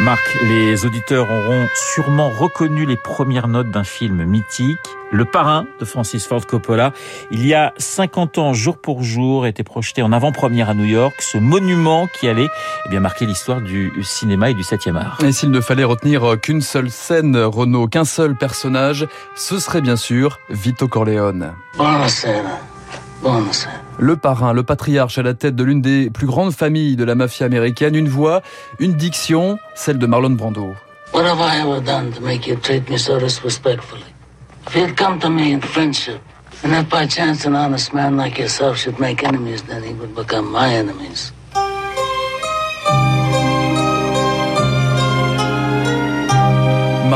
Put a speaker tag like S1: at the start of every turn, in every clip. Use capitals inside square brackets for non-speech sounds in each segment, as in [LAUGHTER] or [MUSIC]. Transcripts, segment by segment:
S1: Marc, les auditeurs auront sûrement reconnu les premières notes d'un film mythique, Le Parrain de Francis Ford Coppola. Il y a 50 ans, jour pour jour, était projeté en avant-première à New York, ce monument qui allait eh bien, marquer l'histoire du cinéma et du 7e art.
S2: Et s'il ne fallait retenir qu'une seule scène, Renault, qu'un seul personnage, ce serait bien sûr Vito Corleone.
S3: Buonasera.
S2: Le parrain, le patriarche à la tête de l'une des plus grandes familles de la mafia américaine, une voix, une diction, celle de Marlon Brando.
S3: What have I ever done to make you treat me so disrespectfully? If you'd come to me in friendship, and if by chance an honest man like yourself should make enemies, then he would become my enemies.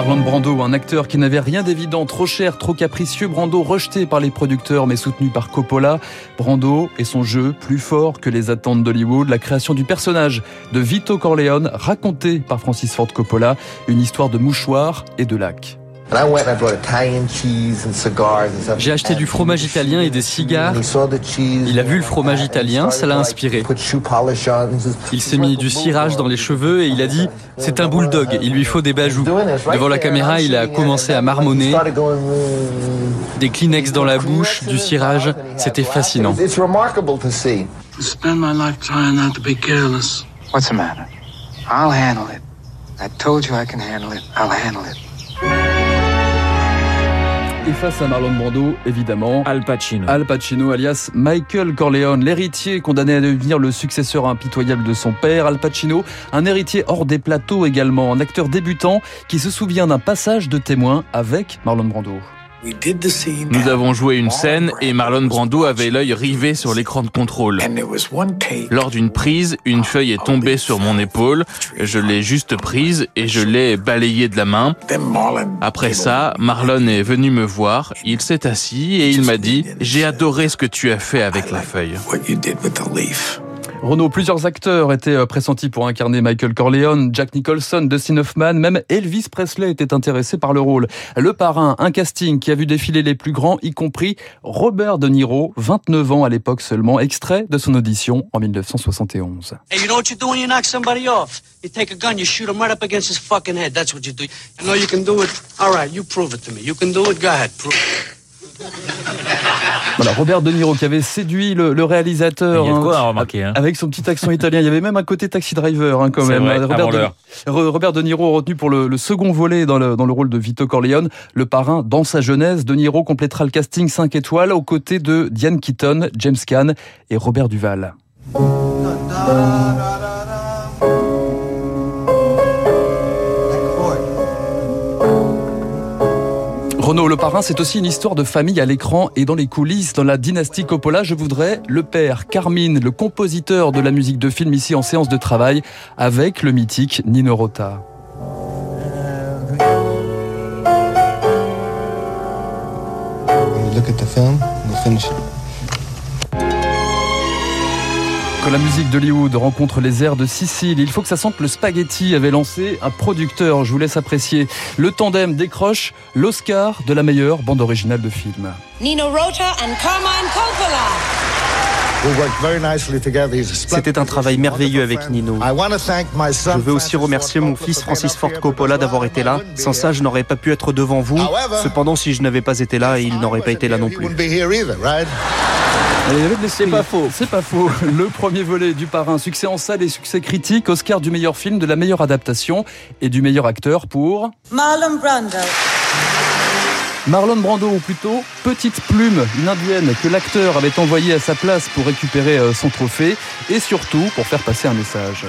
S2: Marlon Brando, un acteur qui n'avait rien d'évident, trop cher, trop capricieux, Brando rejeté par les producteurs mais soutenu par Coppola. Brando et son jeu plus fort que les attentes d'Hollywood, la création du personnage de Vito Corleone raconté par Francis Ford Coppola, une histoire de mouchoirs et de lacs.
S4: J'ai acheté du fromage italien et des cigares. Il a vu le fromage italien, ça l'a inspiré. Il s'est mis du cirage dans les cheveux et il a dit c'est un bulldog, il lui faut des bajoux. Devant la caméra, il a commencé à marmonner. Des Kleenex dans la bouche, du cirage, c'était fascinant.
S3: What's the matter? I'll handle it. I told you I can handle it. I'll handle it.
S2: Et face à Marlon Brando, évidemment,
S1: Al Pacino.
S2: Al Pacino, alias Michael Corleone, l'héritier condamné à devenir le successeur impitoyable de son père. Al Pacino, un héritier hors des plateaux également, un acteur débutant qui se souvient d'un passage de témoin avec Marlon Brando.
S5: Nous avons joué une scène et Marlon Brando avait l'œil rivé sur l'écran de contrôle. Lors d'une prise, une feuille est tombée sur mon épaule. Je l'ai juste prise et je l'ai balayée de la main. Après ça, Marlon est venu me voir. Il s'est assis et il m'a dit « J'ai adoré ce que tu as fait avec la feuille ».
S2: Renault, plusieurs acteurs étaient euh, pressentis pour incarner Michael Corleone, Jack Nicholson, Dustin Hoffman, même Elvis Presley était intéressé par le rôle. Le parrain, un casting qui a vu défiler les plus grands, y compris Robert De Niro, 29 ans à l'époque seulement, extrait de son audition en 1971.
S6: Hey, you know what you knock somebody off? You take a gun, you shoot right up against his fucking head. That's what know you can do it. All right, you prove it to me. You can do it. Go ahead, prove it. [LAUGHS]
S2: Voilà, Robert De Niro qui avait séduit le, le réalisateur
S1: Il y a de
S2: hein,
S1: quoi à remarquer, hein.
S2: avec son petit accent italien. Il y avait même un côté taxi driver hein, quand même.
S1: vrai,
S2: Robert, de, Robert Niro retenu pour le, le second volet dans le, dans le rôle de Vito Corleone, le parrain dans sa jeunesse. De Niro complétera le casting 5 étoiles aux côtés de Diane Keaton, James Caan et Robert Duval. Le Parrain, c'est aussi une histoire de famille à l'écran et dans les coulisses. Dans la dynastie Coppola, je voudrais le père Carmine, le compositeur de la musique de film ici en séance de travail avec le mythique Nino Rota. La musique d'Hollywood rencontre les airs de Sicile, il faut que ça sente le spaghetti, avait lancé un producteur. Je vous laisse apprécier. Le tandem décroche l'Oscar de la meilleure bande originale de film.
S7: Nino Rota and Carmine Coppola.
S8: C'était un travail merveilleux avec Nino. Je veux aussi remercier mon fils Francis Ford Coppola d'avoir été là. Sans ça, je n'aurais pas pu être devant vous. Cependant, si je n'avais pas été là, il n'aurait pas été là non plus.
S2: C'est pas faux. C'est pas faux. [LAUGHS] Le premier volet du parrain, succès en salle et succès critique, Oscar du meilleur film, de la meilleure adaptation et du meilleur acteur pour
S7: Marlon Brando.
S2: Marlon Brando, ou plutôt Petite Plume, une indienne que l'acteur avait envoyée à sa place pour récupérer euh, son trophée et surtout pour faire passer un message.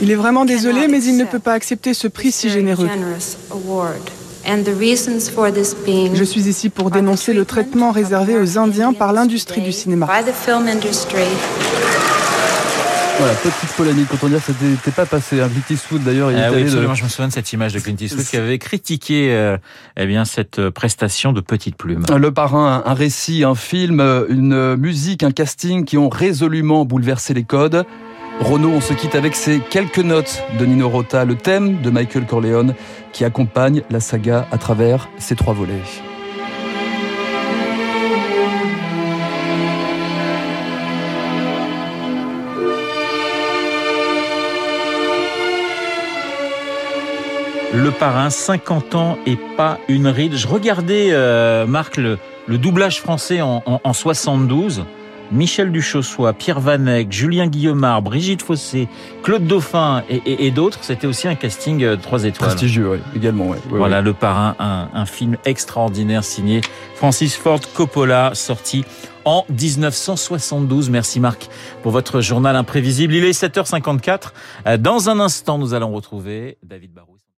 S9: Il est vraiment désolé, mais il ne peut pas accepter ce prix si généreux. Je suis ici pour dénoncer le traitement réservé aux Indiens par l'industrie du cinéma.
S2: Voilà, petite polémique. Quand on dit que ça n'était pas passé. Un Clint Eastwood d'ailleurs, il
S1: Ah oui,
S2: allé de-
S1: absolument, je me souviens de cette image de Clint Eastwood qui avait critiqué euh, eh bien cette euh, prestation de Petite Plume.
S2: Le parrain, un récit, un film, une musique, un casting qui ont résolument bouleversé les codes. Renaud, on se quitte avec ces quelques notes de Nino Rota, le thème de Michael Corleone qui accompagne la saga à travers ses trois volets.
S1: Le parrain, 50 ans et pas une ride. Je regardais, euh, Marc, le, doublage français en, en 72. Michel Duchossois, Pierre Vanek, Julien Guillemard, Brigitte Fossé, Claude Dauphin et, d'autres. C'était aussi un casting euh, trois étoiles.
S2: Prestigieux, oui, également.
S1: voilà, Le Parrain, un, film extraordinaire signé Francis Ford Coppola, sorti en 1972. Merci Marc pour votre journal imprévisible. Il est 7h54. Euh, dans un instant, nous allons retrouver David Barou.